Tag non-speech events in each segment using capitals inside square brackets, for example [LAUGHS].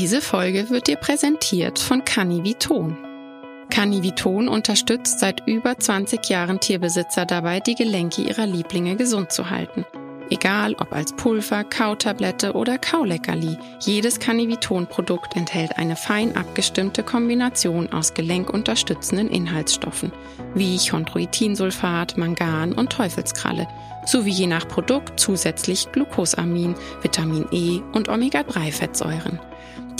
Diese Folge wird dir präsentiert von Canniviton. Canniviton unterstützt seit über 20 Jahren Tierbesitzer dabei, die Gelenke ihrer Lieblinge gesund zu halten. Egal ob als Pulver, Kautablette oder Kauleckerli, jedes Canniviton-Produkt enthält eine fein abgestimmte Kombination aus gelenkunterstützenden Inhaltsstoffen, wie Chondroitinsulfat, Mangan und Teufelskralle, sowie je nach Produkt zusätzlich Glucosamin, Vitamin E und Omega-3-Fettsäuren.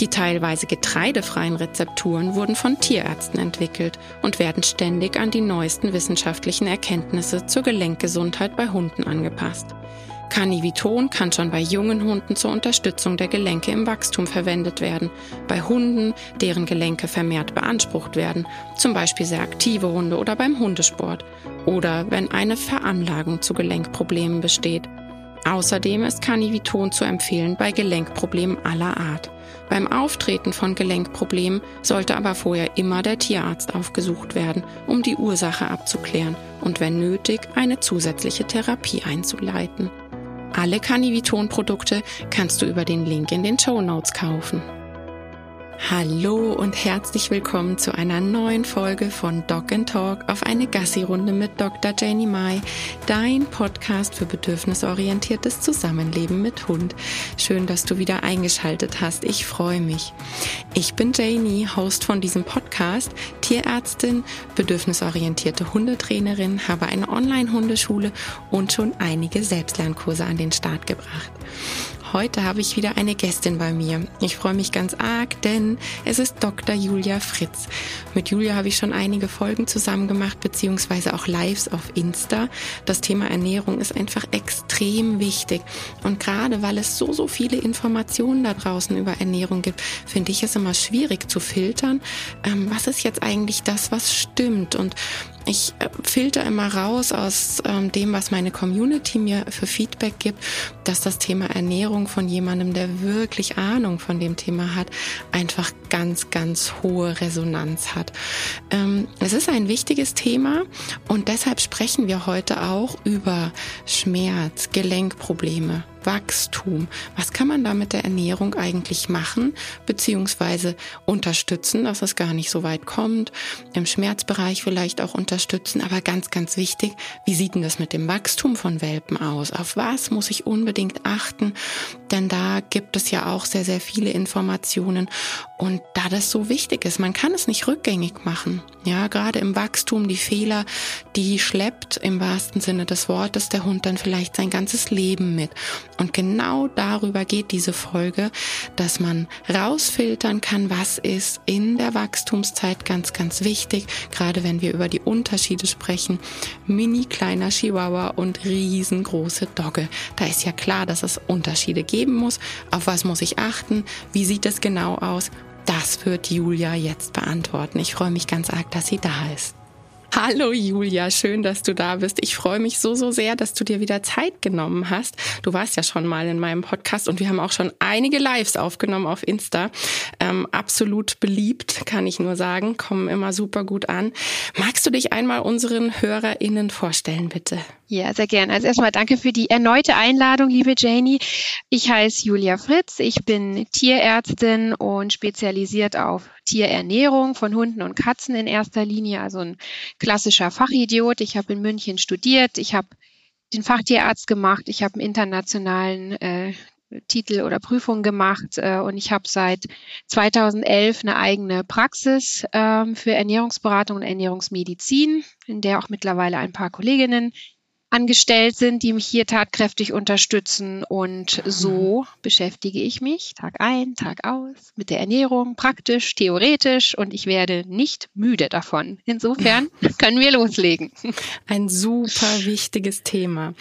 Die teilweise getreidefreien Rezepturen wurden von Tierärzten entwickelt und werden ständig an die neuesten wissenschaftlichen Erkenntnisse zur Gelenkgesundheit bei Hunden angepasst. Carniviton kann schon bei jungen Hunden zur Unterstützung der Gelenke im Wachstum verwendet werden. Bei Hunden, deren Gelenke vermehrt beansprucht werden, zum Beispiel sehr aktive Hunde oder beim Hundesport. Oder wenn eine Veranlagung zu Gelenkproblemen besteht. Außerdem ist Carniviton zu empfehlen bei Gelenkproblemen aller Art. Beim Auftreten von Gelenkproblemen sollte aber vorher immer der Tierarzt aufgesucht werden, um die Ursache abzuklären und wenn nötig eine zusätzliche Therapie einzuleiten. Alle Canniviton-Produkte kannst du über den Link in den Show Notes kaufen. Hallo und herzlich willkommen zu einer neuen Folge von Dog and Talk auf eine Gassi-Runde mit Dr. Janie Mai, dein Podcast für bedürfnisorientiertes Zusammenleben mit Hund. Schön, dass du wieder eingeschaltet hast. Ich freue mich. Ich bin Janie, Host von diesem Podcast, Tierärztin, bedürfnisorientierte Hundetrainerin, habe eine Online-Hundeschule und schon einige Selbstlernkurse an den Start gebracht. Heute habe ich wieder eine Gästin bei mir. Ich freue mich ganz arg, denn es ist Dr. Julia Fritz. Mit Julia habe ich schon einige Folgen zusammen gemacht, beziehungsweise auch Lives auf Insta. Das Thema Ernährung ist einfach extrem wichtig. Und gerade weil es so, so viele Informationen da draußen über Ernährung gibt, finde ich es immer schwierig zu filtern. Ähm, was ist jetzt eigentlich das, was stimmt? Und ich äh, filter immer raus aus ähm, dem, was meine Community mir für Feedback gibt, dass das Thema Ernährung von jemandem, der wirklich Ahnung von dem Thema hat, einfach ganz, ganz hohe Resonanz hat. Ähm, es ist ein wichtiges Thema und deshalb sprechen wir heute auch über Schmerz, Gelenkprobleme, Wachstum. Was kann man da mit der Ernährung eigentlich machen, beziehungsweise unterstützen, dass es gar nicht so weit kommt, im Schmerzbereich vielleicht auch unterstützen, aber ganz, ganz wichtig, wie sieht denn das mit dem Wachstum von Welpen aus? Auf was muss ich unbedingt achten? Denn da gibt es ja auch sehr, sehr viele Informationen und da das so wichtig ist, man kann es nicht rückgängig machen. Ja, gerade im Wachstum, die Fehler, die schleppt im wahrsten Sinne des Wortes der Hund dann vielleicht sein ganzes Leben mit. Und genau darüber geht diese Folge, dass man rausfiltern kann, was ist in der Wachstumszeit ganz, ganz wichtig. Gerade wenn wir über die Unterschiede sprechen. Mini kleiner Chihuahua und riesengroße Dogge. Da ist ja klar, dass es Unterschiede geben muss. Auf was muss ich achten? Wie sieht es genau aus? Das wird Julia jetzt beantworten. Ich freue mich ganz arg, dass sie da ist. Hallo Julia, schön, dass du da bist. Ich freue mich so, so sehr, dass du dir wieder Zeit genommen hast. Du warst ja schon mal in meinem Podcast und wir haben auch schon einige Lives aufgenommen auf Insta. Ähm, absolut beliebt, kann ich nur sagen, kommen immer super gut an. Magst du dich einmal unseren HörerInnen vorstellen, bitte? Ja, sehr gerne. Also erstmal danke für die erneute Einladung, liebe Janie. Ich heiße Julia Fritz. Ich bin Tierärztin und spezialisiert auf Tierernährung von Hunden und Katzen in erster Linie, also ein klassischer Fachidiot. Ich habe in München studiert, ich habe den Fachtierarzt gemacht, ich habe einen internationalen äh, Titel oder Prüfung gemacht äh, und ich habe seit 2011 eine eigene Praxis ähm, für Ernährungsberatung und Ernährungsmedizin, in der auch mittlerweile ein paar Kolleginnen angestellt sind, die mich hier tatkräftig unterstützen. Und so mhm. beschäftige ich mich Tag ein, Tag aus mit der Ernährung, praktisch, theoretisch und ich werde nicht müde davon. Insofern [LAUGHS] können wir loslegen. Ein super wichtiges Thema.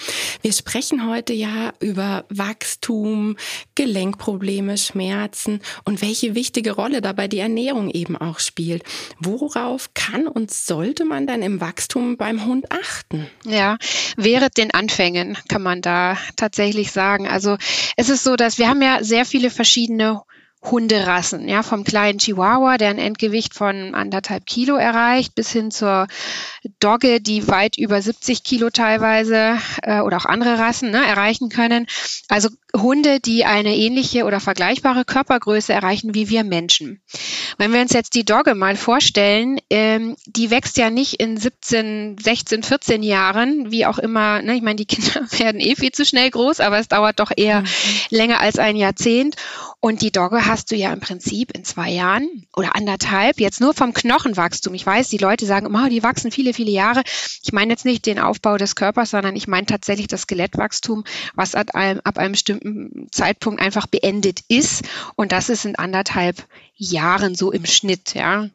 Wir sprechen heute ja über Wachstum, Gelenkprobleme, Schmerzen und welche wichtige Rolle dabei die Ernährung eben auch spielt. Worauf kann und sollte man dann im Wachstum beim Hund achten? Ja, während den Anfängen, kann man da tatsächlich sagen. Also es ist so, dass wir haben ja sehr viele verschiedene Hunderassen, ja, vom kleinen Chihuahua, der ein Endgewicht von anderthalb Kilo erreicht, bis hin zur Dogge, die weit über 70 Kilo teilweise äh, oder auch andere Rassen ne, erreichen können. Also Hunde, die eine ähnliche oder vergleichbare Körpergröße erreichen wie wir Menschen. Wenn wir uns jetzt die Dogge mal vorstellen, ähm, die wächst ja nicht in 17, 16, 14 Jahren, wie auch immer. Ne? Ich meine, die Kinder [LAUGHS] werden eh viel zu schnell groß, aber es dauert doch eher mhm. länger als ein Jahrzehnt. Und die Dogge hast du ja im Prinzip in zwei Jahren oder anderthalb, jetzt nur vom Knochenwachstum. Ich weiß, die Leute sagen immer, oh, die wachsen viele, viele Jahre. Ich meine jetzt nicht den Aufbau des Körpers, sondern ich meine tatsächlich das Skelettwachstum, was ab einem, ab einem bestimmten Zeitpunkt einfach beendet ist. Und das ist in anderthalb Jahren so im Schnitt, ja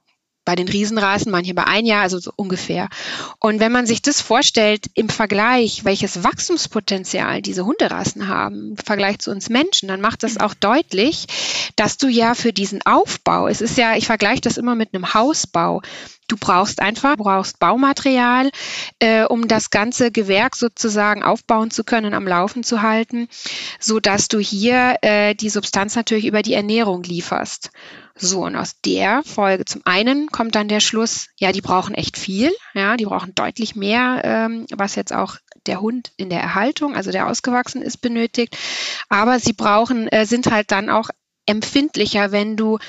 bei den Riesenrasen, manche bei ein Jahr, also so ungefähr. Und wenn man sich das vorstellt im Vergleich, welches Wachstumspotenzial diese Hunderassen haben, im Vergleich zu uns Menschen, dann macht das auch deutlich, dass du ja für diesen Aufbau, es ist ja, ich vergleiche das immer mit einem Hausbau, Du brauchst einfach, brauchst Baumaterial, äh, um das ganze Gewerk sozusagen aufbauen zu können, am Laufen zu halten, so dass du hier äh, die Substanz natürlich über die Ernährung lieferst. So, und aus der Folge zum einen kommt dann der Schluss, ja, die brauchen echt viel, ja, die brauchen deutlich mehr, ähm, was jetzt auch der Hund in der Erhaltung, also der ausgewachsen ist, benötigt. Aber sie brauchen, äh, sind halt dann auch empfindlicher, wenn du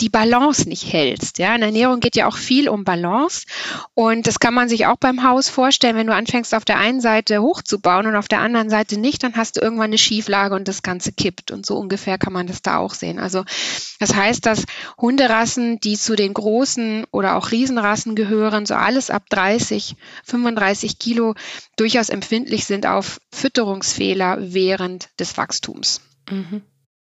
die Balance nicht hältst. Ja, in Ernährung geht ja auch viel um Balance und das kann man sich auch beim Haus vorstellen. Wenn du anfängst, auf der einen Seite hochzubauen und auf der anderen Seite nicht, dann hast du irgendwann eine Schieflage und das Ganze kippt. Und so ungefähr kann man das da auch sehen. Also das heißt, dass Hunderassen, die zu den großen oder auch Riesenrassen gehören, so alles ab 30, 35 Kilo, durchaus empfindlich sind auf Fütterungsfehler während des Wachstums. Mhm.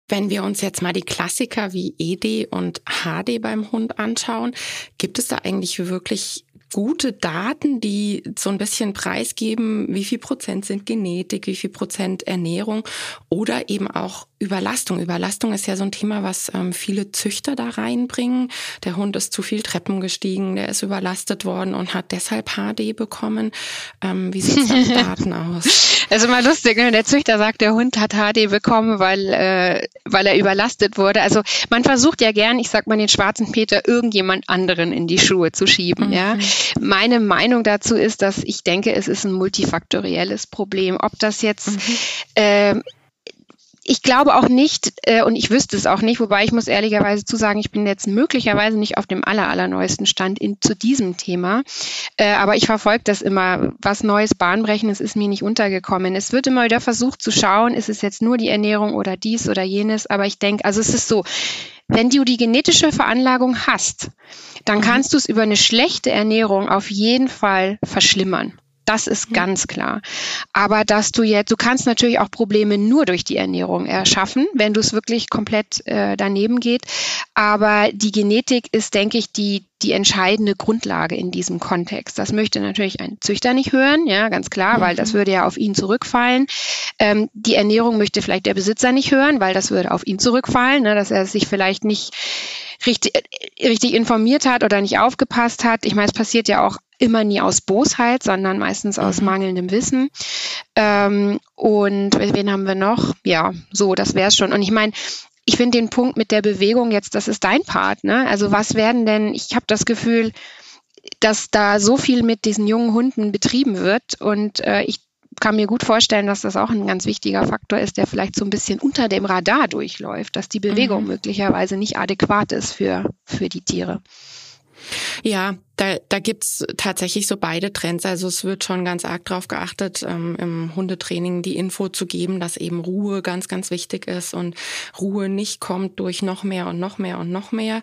Wenn wir uns jetzt mal die Klassiker wie ED und HD beim Hund anschauen, gibt es da eigentlich wirklich gute Daten, die so ein bisschen preisgeben, wie viel Prozent sind Genetik, wie viel Prozent Ernährung oder eben auch Überlastung. Überlastung ist ja so ein Thema, was ähm, viele Züchter da reinbringen. Der Hund ist zu viel Treppen gestiegen, der ist überlastet worden und hat deshalb HD bekommen. Ähm, wie sieht es mit Daten aus? [LAUGHS] Das ist immer lustig, wenn der Züchter sagt, der Hund hat HD bekommen, weil, äh, weil er überlastet wurde. Also man versucht ja gern, ich sag mal, den schwarzen Peter irgendjemand anderen in die Schuhe zu schieben. Mhm. Ja. Meine Meinung dazu ist, dass ich denke, es ist ein multifaktorielles Problem. Ob das jetzt mhm. äh, ich glaube auch nicht, äh, und ich wüsste es auch nicht, wobei ich muss ehrlicherweise zu sagen, ich bin jetzt möglicherweise nicht auf dem aller, allerneuesten Stand in, zu diesem Thema. Äh, aber ich verfolge das immer. Was Neues, Bahnbrechendes ist mir nicht untergekommen. Es wird immer wieder versucht zu schauen, ist es jetzt nur die Ernährung oder dies oder jenes. Aber ich denke, also es ist so, wenn du die genetische Veranlagung hast, dann mhm. kannst du es über eine schlechte Ernährung auf jeden Fall verschlimmern. Das ist mhm. ganz klar. Aber dass du jetzt, du kannst natürlich auch Probleme nur durch die Ernährung erschaffen, wenn du es wirklich komplett äh, daneben geht. Aber die Genetik ist, denke ich, die, die entscheidende Grundlage in diesem Kontext. Das möchte natürlich ein Züchter nicht hören, ja, ganz klar, mhm. weil das mhm. würde ja auf ihn zurückfallen. Ähm, die Ernährung möchte vielleicht der Besitzer nicht hören, weil das würde auf ihn zurückfallen, ne, dass er sich vielleicht nicht richtig, äh, richtig informiert hat oder nicht aufgepasst hat. Ich meine, es passiert ja auch immer nie aus Bosheit, sondern meistens aus mhm. mangelndem Wissen. Ähm, und wen haben wir noch? Ja, so, das wäre es schon. Und ich meine, ich finde den Punkt mit der Bewegung jetzt, das ist dein Part. Ne? Also was werden denn, ich habe das Gefühl, dass da so viel mit diesen jungen Hunden betrieben wird und äh, ich kann mir gut vorstellen, dass das auch ein ganz wichtiger Faktor ist, der vielleicht so ein bisschen unter dem Radar durchläuft, dass die Bewegung mhm. möglicherweise nicht adäquat ist für, für die Tiere. Ja, da, da gibt's tatsächlich so beide Trends. Also es wird schon ganz arg darauf geachtet, ähm, im Hundetraining die Info zu geben, dass eben Ruhe ganz, ganz wichtig ist und Ruhe nicht kommt durch noch mehr und noch mehr und noch mehr.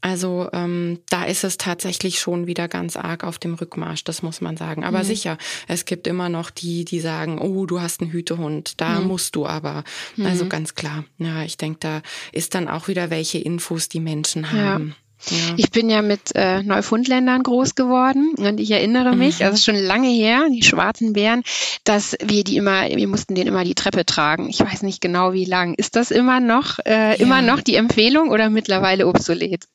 Also ähm, da ist es tatsächlich schon wieder ganz arg auf dem Rückmarsch, das muss man sagen. Aber mhm. sicher, es gibt immer noch die, die sagen, oh, du hast einen Hütehund, da mhm. musst du aber. Also mhm. ganz klar. Ja, ich denke, da ist dann auch wieder, welche Infos die Menschen haben. Ja. Ja. Ich bin ja mit äh, Neufundländern groß geworden und ich erinnere mich, mhm. also schon lange her, die schwarzen Bären, dass wir die immer, wir mussten den immer die Treppe tragen. Ich weiß nicht genau wie lang. Ist das immer noch, äh, ja. immer noch die Empfehlung oder mittlerweile obsolet?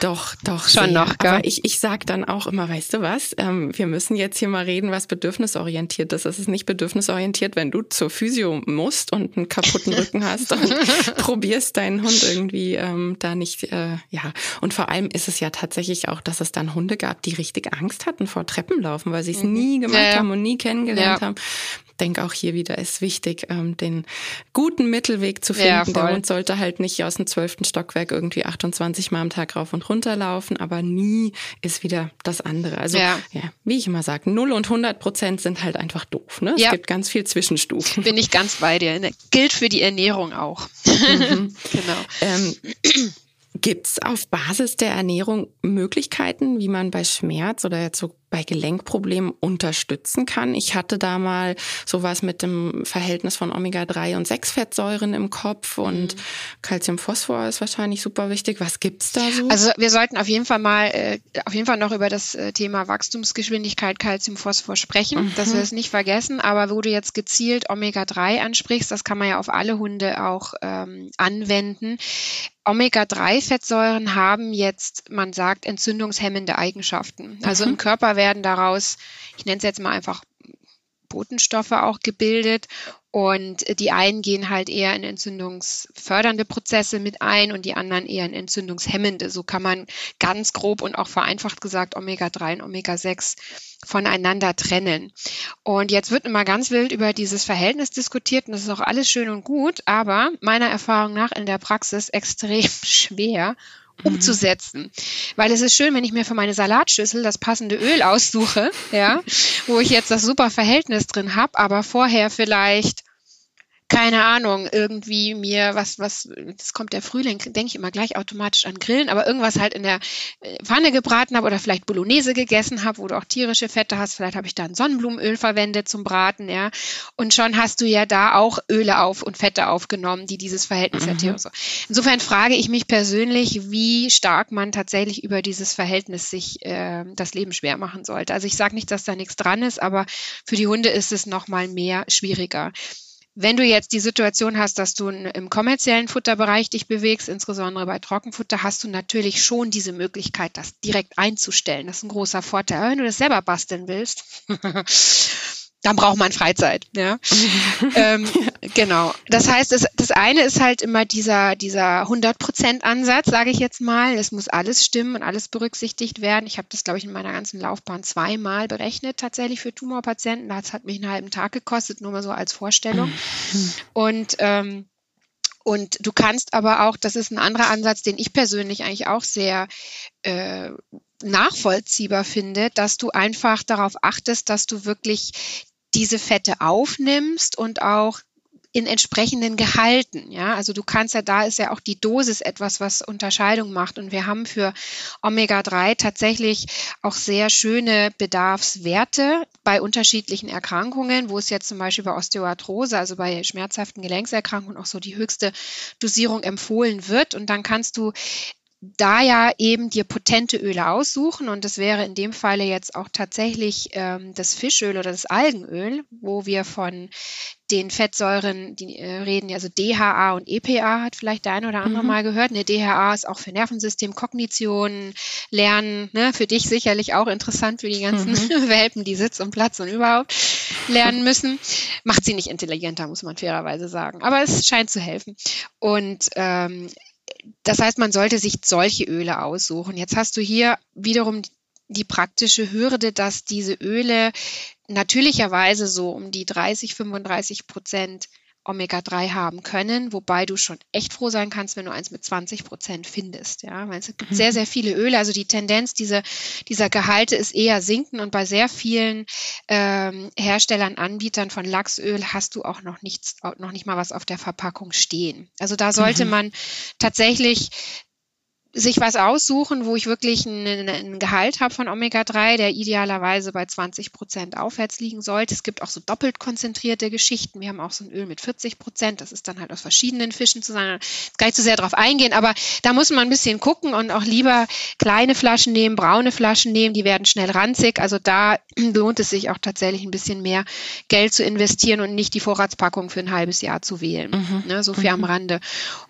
Doch, doch. Schon sehr. noch, gell? Aber ich, ich sag dann auch immer, weißt du was, ähm, wir müssen jetzt hier mal reden, was bedürfnisorientiert ist. Es ist nicht bedürfnisorientiert, wenn du zur Physio musst und einen kaputten Rücken hast und [LAUGHS] probierst deinen Hund irgendwie ähm, da nicht, äh, ja. Und vor allem ist es ja tatsächlich auch, dass es dann Hunde gab, die richtig Angst hatten vor Treppenlaufen, weil sie es mhm. nie gemacht ja, ja. haben und nie kennengelernt ja. haben denke auch hier wieder ist wichtig, ähm, den guten Mittelweg zu finden. Der Hund sollte halt nicht aus dem zwölften Stockwerk irgendwie 28 Mal am Tag rauf und runter laufen, aber nie ist wieder das andere. Also ja, wie ich immer sage, 0 und 100 Prozent sind halt einfach doof. Ne? Es gibt ganz viel Zwischenstufen. Bin ich ganz bei dir. Ne? Gilt für die Ernährung auch. Mhm. [LAUGHS] genau. Ähm, Gibt es auf Basis der Ernährung Möglichkeiten, wie man bei Schmerz oder jetzt so bei Gelenkproblemen unterstützen kann? Ich hatte da mal sowas mit dem Verhältnis von Omega-3 und 6-Fettsäuren im Kopf und mhm. Calcium-Phosphor ist wahrscheinlich super wichtig. Was gibt's da so? Also wir sollten auf jeden Fall mal, äh, auf jeden Fall noch über das äh, Thema Wachstumsgeschwindigkeit Calcium-Phosphor sprechen, mhm. dass wir es nicht vergessen. Aber wo du jetzt gezielt Omega-3 ansprichst, das kann man ja auf alle Hunde auch ähm, anwenden. Omega-3-Fettsäuren haben jetzt, man sagt, entzündungshemmende Eigenschaften. Also mhm. im Körper werden daraus, ich nenne es jetzt mal einfach Botenstoffe auch gebildet und die einen gehen halt eher in entzündungsfördernde Prozesse mit ein und die anderen eher in entzündungshemmende. So kann man ganz grob und auch vereinfacht gesagt Omega-3 und Omega-6 voneinander trennen. Und jetzt wird immer ganz wild über dieses Verhältnis diskutiert und das ist auch alles schön und gut, aber meiner Erfahrung nach in der Praxis [LAUGHS] extrem schwer. Umzusetzen. Weil es ist schön, wenn ich mir für meine Salatschüssel das passende Öl aussuche, ja, wo ich jetzt das super Verhältnis drin habe, aber vorher vielleicht keine Ahnung, irgendwie mir was, was, das kommt der Frühling, denke ich immer gleich automatisch an Grillen, aber irgendwas halt in der äh, Pfanne gebraten habe oder vielleicht Bolognese gegessen habe, wo du auch tierische Fette hast. Vielleicht habe ich da ein Sonnenblumenöl verwendet zum Braten, ja. Und schon hast du ja da auch Öle auf und Fette aufgenommen, die dieses Verhältnis mhm. so. Insofern frage ich mich persönlich, wie stark man tatsächlich über dieses Verhältnis sich äh, das Leben schwer machen sollte. Also ich sage nicht, dass da nichts dran ist, aber für die Hunde ist es nochmal mehr schwieriger. Wenn du jetzt die Situation hast, dass du im kommerziellen Futterbereich dich bewegst, insbesondere bei Trockenfutter, hast du natürlich schon diese Möglichkeit, das direkt einzustellen. Das ist ein großer Vorteil. Aber wenn du das selber basteln willst, [LAUGHS] dann braucht man Freizeit. Ja? [LAUGHS] ähm, genau. Das heißt, das, das eine ist halt immer dieser, dieser 100%-Ansatz, sage ich jetzt mal. Es muss alles stimmen und alles berücksichtigt werden. Ich habe das, glaube ich, in meiner ganzen Laufbahn zweimal berechnet, tatsächlich für Tumorpatienten. Das hat mich einen halben Tag gekostet, nur mal so als Vorstellung. Und ähm, und du kannst aber auch, das ist ein anderer Ansatz, den ich persönlich eigentlich auch sehr äh, nachvollziehbar finde, dass du einfach darauf achtest, dass du wirklich diese Fette aufnimmst und auch in entsprechenden Gehalten. Ja, also du kannst ja, da ist ja auch die Dosis etwas, was Unterscheidung macht. Und wir haben für Omega-3 tatsächlich auch sehr schöne Bedarfswerte bei unterschiedlichen Erkrankungen, wo es jetzt zum Beispiel bei Osteoarthrose, also bei schmerzhaften Gelenkserkrankungen auch so die höchste Dosierung empfohlen wird. Und dann kannst du da ja eben dir potente Öle aussuchen und das wäre in dem Falle jetzt auch tatsächlich ähm, das Fischöl oder das Algenöl, wo wir von den Fettsäuren die, äh, reden, also DHA und EPA hat vielleicht der eine oder andere mhm. mal gehört. Eine DHA ist auch für Nervensystem, Kognition, Lernen, ne, für dich sicherlich auch interessant für die ganzen mhm. [LAUGHS] Welpen, die Sitz und Platz und überhaupt lernen müssen. Macht sie nicht intelligenter, muss man fairerweise sagen. Aber es scheint zu helfen. Und ähm, das heißt, man sollte sich solche Öle aussuchen. Jetzt hast du hier wiederum die praktische Hürde, dass diese Öle natürlicherweise so um die 30, 35 Prozent Omega-3 haben können, wobei du schon echt froh sein kannst, wenn du eins mit 20 Prozent findest. Ja, weil es gibt mhm. sehr, sehr viele Öle. Also die Tendenz dieser, dieser Gehalte ist eher sinken und bei sehr vielen ähm, Herstellern, Anbietern von Lachsöl hast du auch noch nichts, noch nicht mal was auf der Verpackung stehen. Also da sollte mhm. man tatsächlich sich was aussuchen, wo ich wirklich einen, einen Gehalt habe von Omega-3, der idealerweise bei 20 Prozent aufwärts liegen sollte. Es gibt auch so doppelt konzentrierte Geschichten. Wir haben auch so ein Öl mit 40 Prozent. Das ist dann halt aus verschiedenen Fischen zu sein. Gar nicht zu so sehr drauf eingehen, aber da muss man ein bisschen gucken und auch lieber kleine Flaschen nehmen, braune Flaschen nehmen. Die werden schnell ranzig. Also da [CLEARS THROAT] lohnt es sich auch tatsächlich ein bisschen mehr Geld zu investieren und nicht die Vorratspackung für ein halbes Jahr zu wählen. Mhm. Ne, so viel mhm. am Rande.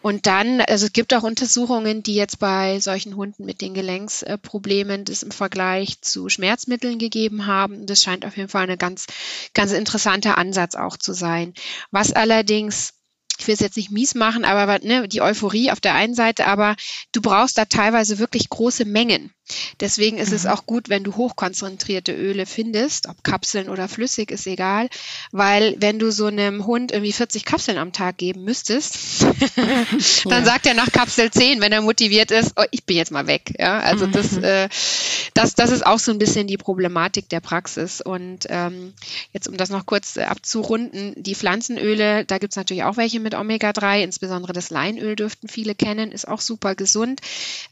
Und dann, also es gibt auch Untersuchungen, die jetzt bei solchen Hunden mit den Gelenksproblemen das im Vergleich zu Schmerzmitteln gegeben haben. Das scheint auf jeden Fall ein ganz, ganz interessanter Ansatz auch zu sein. Was allerdings ich will es jetzt nicht mies machen, aber ne, die Euphorie auf der einen Seite, aber du brauchst da teilweise wirklich große Mengen. Deswegen ist mhm. es auch gut, wenn du hochkonzentrierte Öle findest, ob Kapseln oder flüssig, ist egal, weil wenn du so einem Hund irgendwie 40 Kapseln am Tag geben müsstest, [LAUGHS] dann ja. sagt er nach Kapsel 10, wenn er motiviert ist, oh, ich bin jetzt mal weg. Ja, also mhm. das, äh, das, das ist auch so ein bisschen die Problematik der Praxis. Und ähm, jetzt, um das noch kurz äh, abzurunden, die Pflanzenöle, da gibt es natürlich auch welche mit Omega-3, insbesondere das Leinöl dürften viele kennen, ist auch super gesund,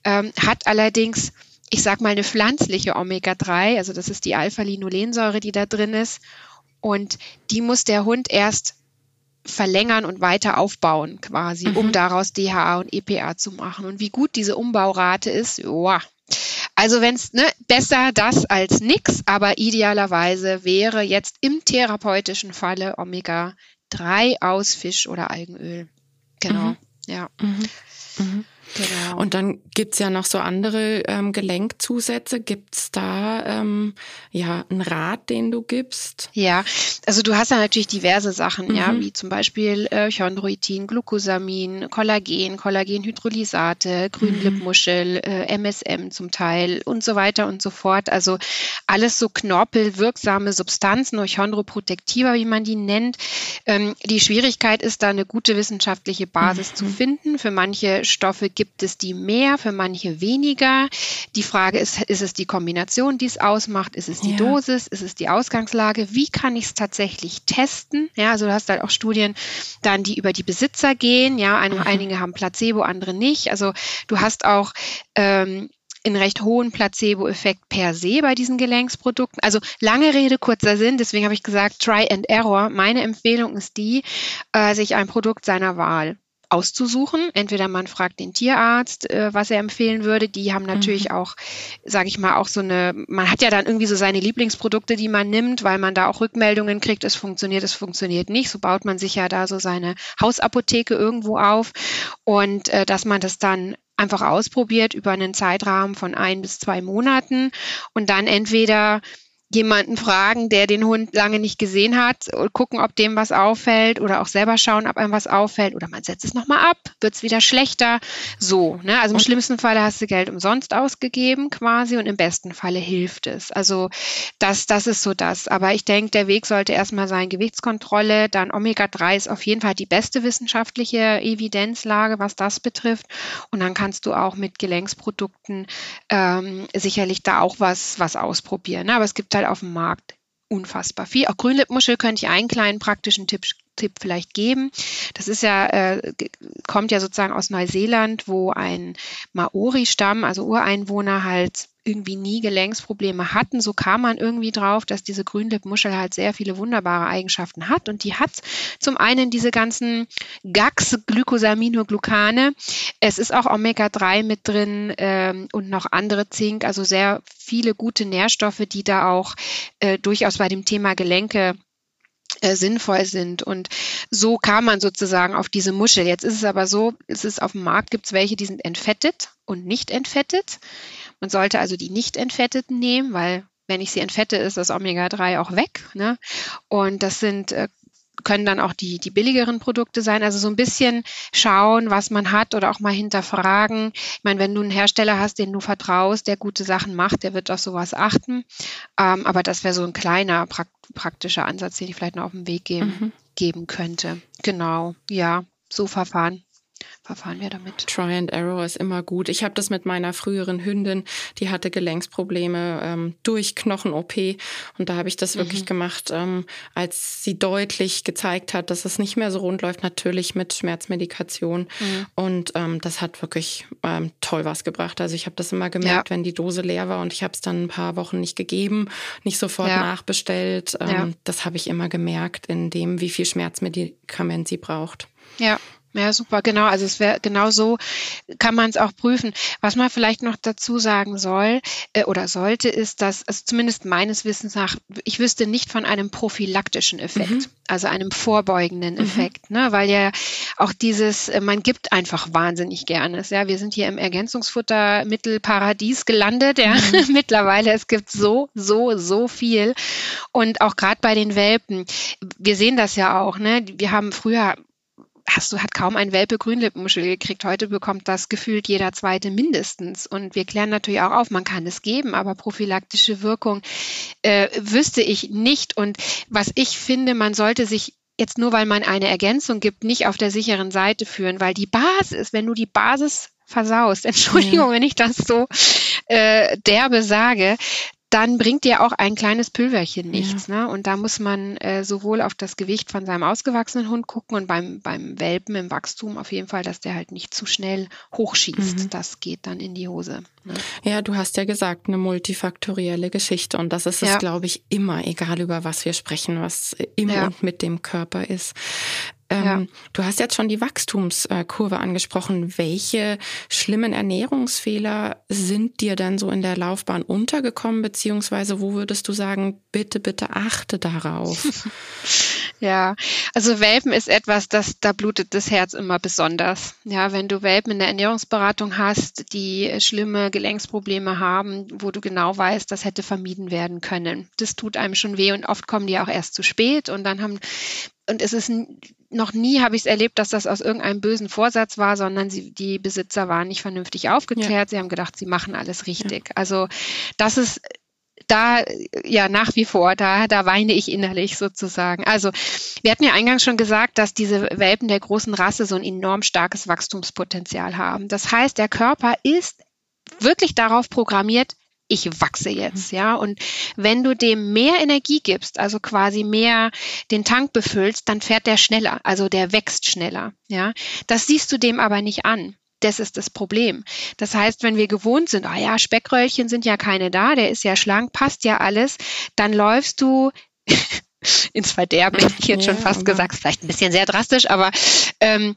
ähm, hat allerdings ich sag mal, eine pflanzliche Omega-3, also das ist die Alpha-Linolensäure, die da drin ist. Und die muss der Hund erst verlängern und weiter aufbauen, quasi, mhm. um daraus DHA und EPA zu machen. Und wie gut diese Umbaurate ist, wow. Also wenn es ne, besser das als nix, aber idealerweise wäre jetzt im therapeutischen Falle Omega-3 aus Fisch oder Algenöl. Genau, mhm. ja. Mhm. Genau. Und dann gibt's ja noch so andere ähm, Gelenkzusätze. Gibt's da ähm, ja einen Rat, den du gibst? Ja, also du hast ja natürlich diverse Sachen, mhm. ja, wie zum Beispiel äh, Chondroitin, Glucosamin, Kollagen, Kollagenhydrolysate, Grünlippmuschel, mhm. äh, MSM zum Teil und so weiter und so fort. Also alles so knorpelwirksame Substanzen, Chondroprotektiva, wie man die nennt. Ähm, die Schwierigkeit ist da eine gute wissenschaftliche Basis mhm. zu finden. Für manche Stoffe gibt gibt es die mehr, für manche weniger. Die Frage ist, ist es die Kombination, die es ausmacht? Ist es die ja. Dosis? Ist es die Ausgangslage? Wie kann ich es tatsächlich testen? Ja, also du hast halt auch Studien dann, die über die Besitzer gehen. Ja, einige, einige haben Placebo, andere nicht. Also du hast auch ähm, einen recht hohen Placebo-Effekt per se bei diesen Gelenksprodukten. Also lange Rede, kurzer Sinn. Deswegen habe ich gesagt, Try and Error. Meine Empfehlung ist die, äh, sich ein Produkt seiner Wahl auszusuchen. Entweder man fragt den Tierarzt, äh, was er empfehlen würde. Die haben natürlich mhm. auch, sage ich mal, auch so eine, man hat ja dann irgendwie so seine Lieblingsprodukte, die man nimmt, weil man da auch Rückmeldungen kriegt, es funktioniert, es funktioniert nicht. So baut man sich ja da so seine Hausapotheke irgendwo auf und äh, dass man das dann einfach ausprobiert über einen Zeitrahmen von ein bis zwei Monaten und dann entweder jemanden fragen, der den Hund lange nicht gesehen hat und gucken, ob dem was auffällt oder auch selber schauen, ob einem was auffällt oder man setzt es nochmal ab, wird es wieder schlechter. So, ne? Also im und schlimmsten Falle hast du Geld umsonst ausgegeben quasi und im besten Falle hilft es. Also das, das ist so das. Aber ich denke, der Weg sollte erstmal sein Gewichtskontrolle, dann Omega-3 ist auf jeden Fall die beste wissenschaftliche Evidenzlage, was das betrifft. Und dann kannst du auch mit Gelenksprodukten ähm, sicherlich da auch was, was ausprobieren. Ne? Aber es gibt halt auf dem Markt unfassbar viel. Auch Grünlippmuschel könnte ich einen kleinen praktischen Tipp, Tipp vielleicht geben. Das ist ja, äh, kommt ja sozusagen aus Neuseeland, wo ein Maori-Stamm, also Ureinwohner halt irgendwie nie Gelenksprobleme hatten. So kam man irgendwie drauf, dass diese Grünlippmuschel halt sehr viele wunderbare Eigenschaften hat. Und die hat zum einen diese ganzen GAX, Glycosaminoglucane. Es ist auch Omega-3 mit drin ähm, und noch andere Zink, also sehr viele gute Nährstoffe, die da auch äh, durchaus bei dem Thema Gelenke äh, sinnvoll sind. Und so kam man sozusagen auf diese Muschel. Jetzt ist es aber so, es ist auf dem Markt, gibt es welche, die sind entfettet und nicht entfettet. Man sollte also die nicht entfetteten nehmen, weil wenn ich sie entfette, ist das Omega-3 auch weg. Ne? Und das sind äh, können dann auch die, die billigeren Produkte sein. Also so ein bisschen schauen, was man hat oder auch mal hinterfragen. Ich meine, wenn du einen Hersteller hast, den du vertraust, der gute Sachen macht, der wird auf sowas achten. Ähm, aber das wäre so ein kleiner prakt praktischer Ansatz, den ich vielleicht noch auf den Weg geben, mhm. geben könnte. Genau, ja, so verfahren verfahren wir damit? Try and Error ist immer gut. Ich habe das mit meiner früheren Hündin, die hatte Gelenksprobleme ähm, durch Knochen-OP und da habe ich das mhm. wirklich gemacht, ähm, als sie deutlich gezeigt hat, dass es nicht mehr so rund läuft, natürlich mit Schmerzmedikation mhm. und ähm, das hat wirklich ähm, toll was gebracht. Also ich habe das immer gemerkt, ja. wenn die Dose leer war und ich habe es dann ein paar Wochen nicht gegeben, nicht sofort ja. nachbestellt. Ähm, ja. Das habe ich immer gemerkt, in dem, wie viel Schmerzmedikament sie braucht. Ja, Ja, super, genau. Also es wäre genau so kann man es auch prüfen. Was man vielleicht noch dazu sagen soll äh, oder sollte, ist, dass also zumindest meines Wissens nach, ich wüsste nicht von einem prophylaktischen Effekt, mhm. also einem vorbeugenden mhm. Effekt, ne? weil ja auch dieses, äh, man gibt einfach wahnsinnig gerne. Ja, wir sind hier im Ergänzungsfuttermittelparadies gelandet, ja, mhm. [LAUGHS] mittlerweile. Es gibt so, so, so viel. Und auch gerade bei den Welpen, wir sehen das ja auch, ne? Wir haben früher hast du, hat kaum ein Welpe Grünlippenmuschel gekriegt. Heute bekommt das gefühlt jeder zweite mindestens. Und wir klären natürlich auch auf, man kann es geben, aber prophylaktische Wirkung äh, wüsste ich nicht. Und was ich finde, man sollte sich jetzt nur, weil man eine Ergänzung gibt, nicht auf der sicheren Seite führen, weil die Basis, wenn du die Basis versaust, [LAUGHS] Entschuldigung, ja. wenn ich das so äh, derbe sage, dann bringt dir auch ein kleines Pülverchen nichts. Ja. Ne? Und da muss man äh, sowohl auf das Gewicht von seinem ausgewachsenen Hund gucken und beim, beim Welpen im Wachstum auf jeden Fall, dass der halt nicht zu schnell hochschießt. Mhm. Das geht dann in die Hose. Ne? Ja, du hast ja gesagt, eine multifaktorielle Geschichte. Und das ist es, ja. glaube ich, immer, egal über was wir sprechen, was im ja. und mit dem Körper ist. Ähm, ja. Du hast jetzt schon die Wachstumskurve angesprochen. Welche schlimmen Ernährungsfehler sind dir dann so in der Laufbahn untergekommen, beziehungsweise wo würdest du sagen, bitte, bitte achte darauf? [LAUGHS] Ja, also Welpen ist etwas, das da blutet das Herz immer besonders. Ja, wenn du Welpen in der Ernährungsberatung hast, die schlimme Gelenksprobleme haben, wo du genau weißt, das hätte vermieden werden können. Das tut einem schon weh und oft kommen die auch erst zu spät und dann haben und es ist noch nie habe ich es erlebt, dass das aus irgendeinem bösen Vorsatz war, sondern sie, die Besitzer waren nicht vernünftig aufgeklärt. Ja. Sie haben gedacht, sie machen alles richtig. Ja. Also das ist da ja nach wie vor, da, da weine ich innerlich sozusagen. Also wir hatten ja eingangs schon gesagt, dass diese Welpen der großen Rasse so ein enorm starkes Wachstumspotenzial haben. Das heißt, der Körper ist wirklich darauf programmiert, ich wachse jetzt, ja. Und wenn du dem mehr Energie gibst, also quasi mehr den Tank befüllst, dann fährt der schneller, also der wächst schneller, ja. Das siehst du dem aber nicht an. Das ist das Problem. Das heißt, wenn wir gewohnt sind, ah oh ja, Speckröllchen sind ja keine da, der ist ja schlank, passt ja alles, dann läufst du [LAUGHS] ins Verderben, hätte ich jetzt ja, schon fast gesagt, vielleicht ein bisschen sehr drastisch, aber ähm,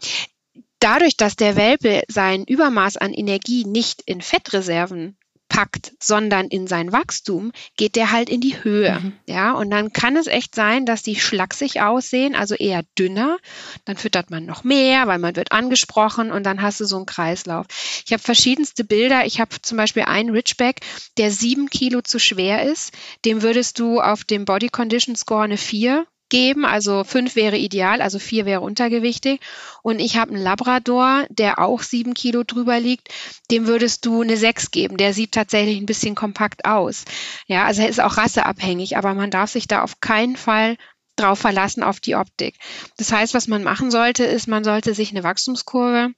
dadurch, dass der Welpe sein Übermaß an Energie nicht in Fettreserven packt, sondern in sein Wachstum, geht der halt in die Höhe. Mhm. Ja, und dann kann es echt sein, dass die schlaksig aussehen, also eher dünner. Dann füttert man noch mehr, weil man wird angesprochen und dann hast du so einen Kreislauf. Ich habe verschiedenste Bilder. Ich habe zum Beispiel einen Ridgeback, der sieben Kilo zu schwer ist. Dem würdest du auf dem Body Condition Score eine vier geben. Also fünf wäre ideal, also vier wäre untergewichtig. Und ich habe einen Labrador, der auch sieben Kilo drüber liegt. Dem würdest du eine sechs geben. Der sieht tatsächlich ein bisschen kompakt aus. Ja, also er ist auch rasseabhängig, aber man darf sich da auf keinen Fall drauf verlassen auf die Optik. Das heißt, was man machen sollte, ist, man sollte sich eine Wachstumskurve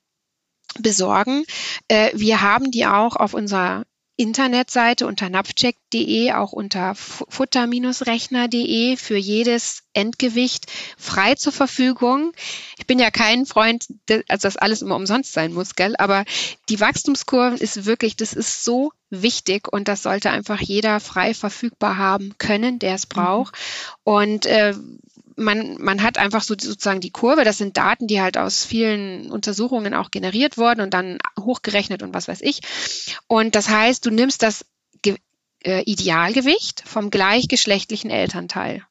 besorgen. Äh, wir haben die auch auf unserer Internetseite unter napfcheck.de, auch unter futter-rechner.de für jedes Endgewicht frei zur Verfügung. Ich bin ja kein Freund, also dass alles immer umsonst sein muss, gell? Aber die Wachstumskurve ist wirklich, das ist so wichtig und das sollte einfach jeder frei verfügbar haben können, der es braucht. Mhm. Und äh, man, man hat einfach so sozusagen die Kurve, das sind Daten, die halt aus vielen Untersuchungen auch generiert wurden und dann hochgerechnet und was weiß ich. Und das heißt, du nimmst das Ge äh, Idealgewicht vom gleichgeschlechtlichen Elternteil.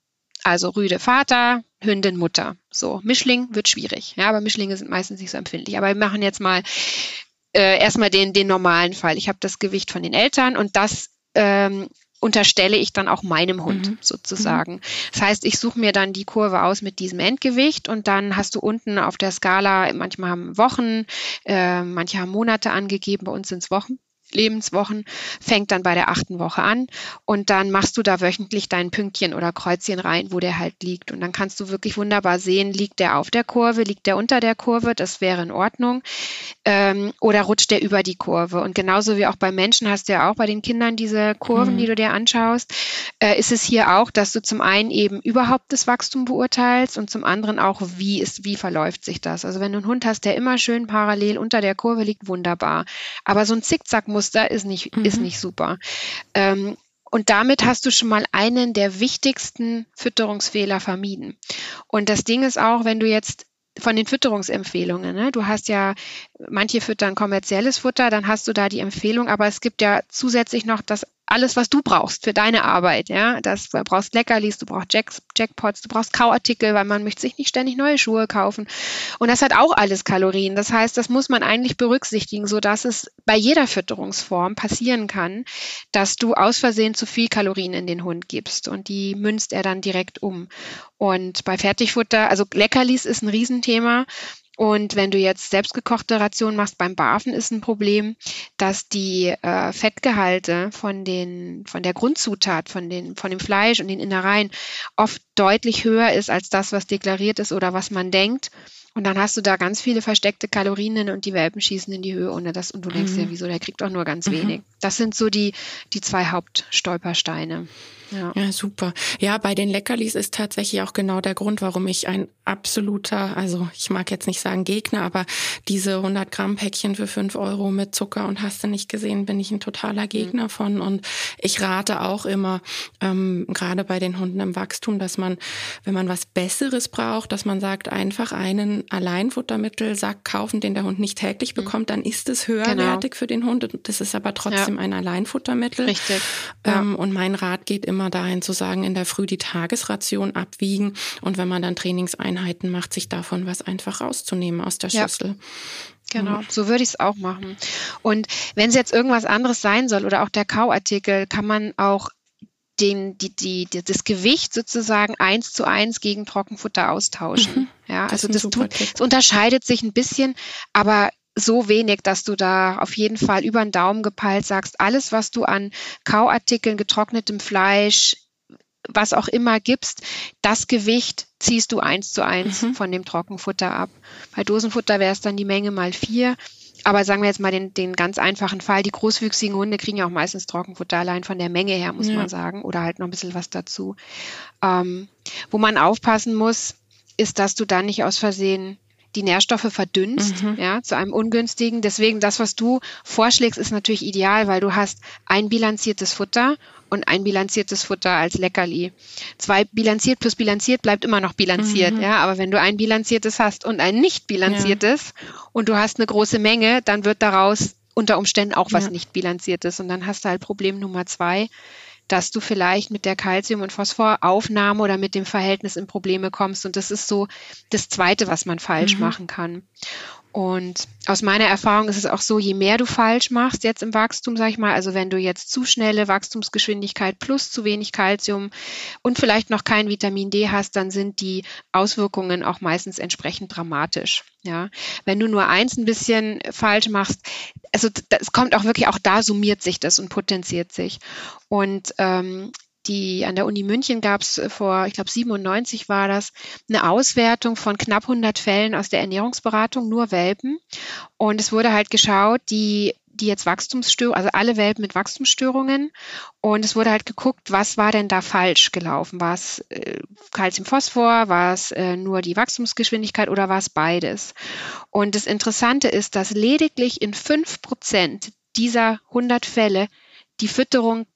Also Rüde Vater, Hündin Mutter. So, Mischling wird schwierig. Ja, aber Mischlinge sind meistens nicht so empfindlich. Aber wir machen jetzt mal äh, erstmal den, den normalen Fall. Ich habe das Gewicht von den Eltern und das ähm, unterstelle ich dann auch meinem Hund mhm. sozusagen. Das heißt, ich suche mir dann die Kurve aus mit diesem Endgewicht und dann hast du unten auf der Skala, manchmal haben Wochen, äh, manche haben Monate angegeben, bei uns sind es Wochen. Lebenswochen, fängt dann bei der achten Woche an und dann machst du da wöchentlich dein Pünktchen oder Kreuzchen rein, wo der halt liegt. Und dann kannst du wirklich wunderbar sehen, liegt der auf der Kurve, liegt der unter der Kurve, das wäre in Ordnung, ähm, oder rutscht der über die Kurve. Und genauso wie auch bei Menschen hast du ja auch bei den Kindern diese Kurven, mhm. die du dir anschaust, äh, ist es hier auch, dass du zum einen eben überhaupt das Wachstum beurteilst und zum anderen auch, wie ist, wie verläuft sich das. Also wenn du einen Hund hast, der immer schön parallel unter der Kurve liegt, wunderbar. Aber so ein Zickzack Muster ist nicht, mhm. ist nicht super. Ähm, und damit hast du schon mal einen der wichtigsten Fütterungsfehler vermieden. Und das Ding ist auch, wenn du jetzt von den Fütterungsempfehlungen. Ne? Du hast ja, manche füttern kommerzielles Futter, dann hast du da die Empfehlung, aber es gibt ja zusätzlich noch das alles, was du brauchst für deine Arbeit. Ja, das du brauchst Leckerlis, du brauchst Jack, Jackpots, du brauchst Kauartikel, weil man möchte sich nicht ständig neue Schuhe kaufen. Und das hat auch alles Kalorien. Das heißt, das muss man eigentlich berücksichtigen, so dass es bei jeder Fütterungsform passieren kann, dass du aus Versehen zu viel Kalorien in den Hund gibst und die münzt er dann direkt um. Und bei Fertigfutter, also Leckerlis ist ein Riesenthema. Und wenn du jetzt selbstgekochte Rationen machst beim Barfen, ist ein Problem, dass die äh, Fettgehalte von den von der Grundzutat, von den von dem Fleisch und den Innereien oft deutlich höher ist als das, was deklariert ist oder was man denkt. Und dann hast du da ganz viele versteckte Kalorien und die Welpen schießen in die Höhe ohne das. Und du denkst mhm. ja, wieso, der kriegt doch nur ganz mhm. wenig. Das sind so die, die zwei Hauptstolpersteine. Ja. ja, super. Ja, bei den Leckerlis ist tatsächlich auch genau der Grund, warum ich ein absoluter, also ich mag jetzt nicht sagen Gegner, aber diese 100 Gramm Päckchen für 5 Euro mit Zucker und hast du nicht gesehen, bin ich ein totaler mhm. Gegner mhm. von. Und ich rate auch immer, ähm, gerade bei den Hunden im Wachstum, dass man, wenn man was Besseres braucht, dass man sagt, einfach einen Alleinfuttermittelsack kaufen, den der Hund nicht täglich mhm. bekommt, dann ist es höherwertig genau. für den Hund. Das ist aber trotzdem ja. ein Alleinfuttermittel. Richtig. Ähm, ja. Und mein Rat geht immer dahin zu sagen, in der Früh die Tagesration abwiegen und wenn man dann Trainingseinheiten Einheiten macht, sich davon was einfach rauszunehmen aus der Schüssel. Ja. Genau, so würde ich es auch machen. Und wenn es jetzt irgendwas anderes sein soll oder auch der Kauartikel, kann man auch den, die, die, die, das Gewicht sozusagen eins zu eins gegen Trockenfutter austauschen. Mhm, ja, also das, tut, es unterscheidet sich ein bisschen, aber so wenig, dass du da auf jeden Fall über den Daumen gepeilt sagst, alles, was du an Kauartikeln, getrocknetem Fleisch, was auch immer gibst, das Gewicht ziehst du eins zu eins mhm. von dem Trockenfutter ab. Bei Dosenfutter wäre es dann die Menge mal vier. Aber sagen wir jetzt mal den, den ganz einfachen Fall, die großwüchsigen Hunde kriegen ja auch meistens Trockenfutter allein von der Menge her, muss ja. man sagen, oder halt noch ein bisschen was dazu. Ähm, wo man aufpassen muss, ist, dass du dann nicht aus Versehen die Nährstoffe verdünnst, mhm. ja, zu einem ungünstigen. Deswegen das, was du vorschlägst, ist natürlich ideal, weil du hast ein bilanziertes Futter und ein bilanziertes Futter als Leckerli. Zwei bilanziert plus bilanziert bleibt immer noch bilanziert, mhm. ja, aber wenn du ein bilanziertes hast und ein nicht bilanziertes ja. und du hast eine große Menge, dann wird daraus unter Umständen auch was ja. nicht bilanziertes und dann hast du halt Problem Nummer zwei, dass du vielleicht mit der Kalzium- und Phosphoraufnahme oder mit dem Verhältnis in Probleme kommst. Und das ist so das Zweite, was man falsch mhm. machen kann. Und aus meiner Erfahrung ist es auch so, je mehr du falsch machst jetzt im Wachstum, sag ich mal, also wenn du jetzt zu schnelle Wachstumsgeschwindigkeit plus zu wenig Kalzium und vielleicht noch kein Vitamin D hast, dann sind die Auswirkungen auch meistens entsprechend dramatisch. Ja, wenn du nur eins ein bisschen falsch machst, also es kommt auch wirklich, auch da summiert sich das und potenziert sich. Und ähm, die an der Uni München gab es äh, vor, ich glaube 97 war das, eine Auswertung von knapp 100 Fällen aus der Ernährungsberatung, nur Welpen. Und es wurde halt geschaut, die die jetzt Wachstumsstörungen, also alle Welpen mit Wachstumsstörungen. Und es wurde halt geguckt, was war denn da falsch gelaufen? War es äh, war es äh, nur die Wachstumsgeschwindigkeit oder war es beides? Und das Interessante ist, dass lediglich in fünf Prozent dieser 100 Fälle die Fütterung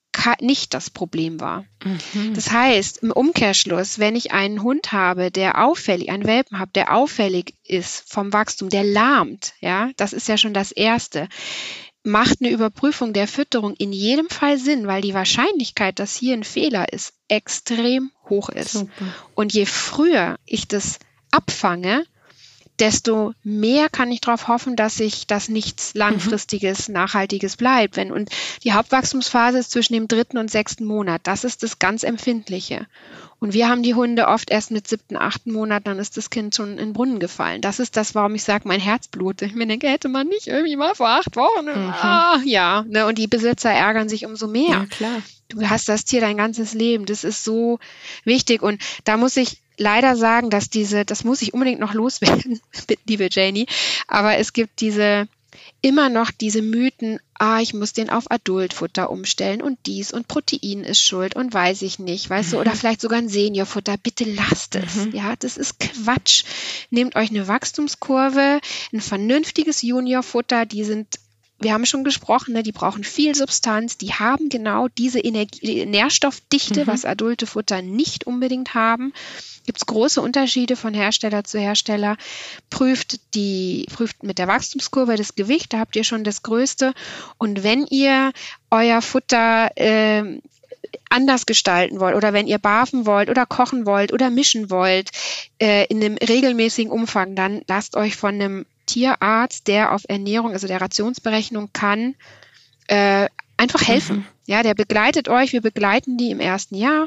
nicht das Problem war. Mhm. Das heißt, im Umkehrschluss, wenn ich einen Hund habe, der auffällig, einen Welpen habe, der auffällig ist vom Wachstum, der lahmt, ja, das ist ja schon das Erste, macht eine Überprüfung der Fütterung in jedem Fall Sinn, weil die Wahrscheinlichkeit, dass hier ein Fehler ist, extrem hoch ist. Super. Und je früher ich das abfange, desto mehr kann ich darauf hoffen, dass sich das nichts langfristiges, mhm. nachhaltiges bleibt. Wenn, und die Hauptwachstumsphase ist zwischen dem dritten und sechsten Monat. Das ist das ganz Empfindliche. Und wir haben die Hunde oft erst mit siebten, achten Monat, dann ist das Kind schon in den Brunnen gefallen. Das ist das, warum ich sage, mein Herz blutet. Ich mir denke, hätte man nicht irgendwie mal vor acht Wochen. Mhm. Ah, ja, ne, und die Besitzer ärgern sich umso mehr. Ja, klar. Du hast das Tier dein ganzes Leben. Das ist so wichtig. Und da muss ich leider sagen, dass diese, das muss ich unbedingt noch loswerden, [LAUGHS] liebe Janie, aber es gibt diese immer noch diese Mythen, ah, ich muss den auf Adultfutter umstellen und dies und Protein ist schuld und weiß ich nicht, weißt mhm. du, oder mhm. vielleicht sogar ein Seniorfutter, bitte lasst es. Mhm. Ja, das ist Quatsch. Nehmt euch eine Wachstumskurve, ein vernünftiges Juniorfutter, die sind wir haben schon gesprochen, ne, die brauchen viel Substanz, die haben genau diese Energie, Nährstoffdichte, mhm. was adulte Futter nicht unbedingt haben. Gibt es große Unterschiede von Hersteller zu Hersteller. Prüft die, prüft mit der Wachstumskurve das Gewicht, da habt ihr schon das Größte. Und wenn ihr euer Futter äh, anders gestalten wollt oder wenn ihr barfen wollt oder kochen wollt oder mischen wollt äh, in einem regelmäßigen Umfang, dann lasst euch von einem Tierarzt, der auf Ernährung, also der Rationsberechnung kann, äh, einfach helfen. Mhm. Ja, der begleitet euch. Wir begleiten die im ersten Jahr,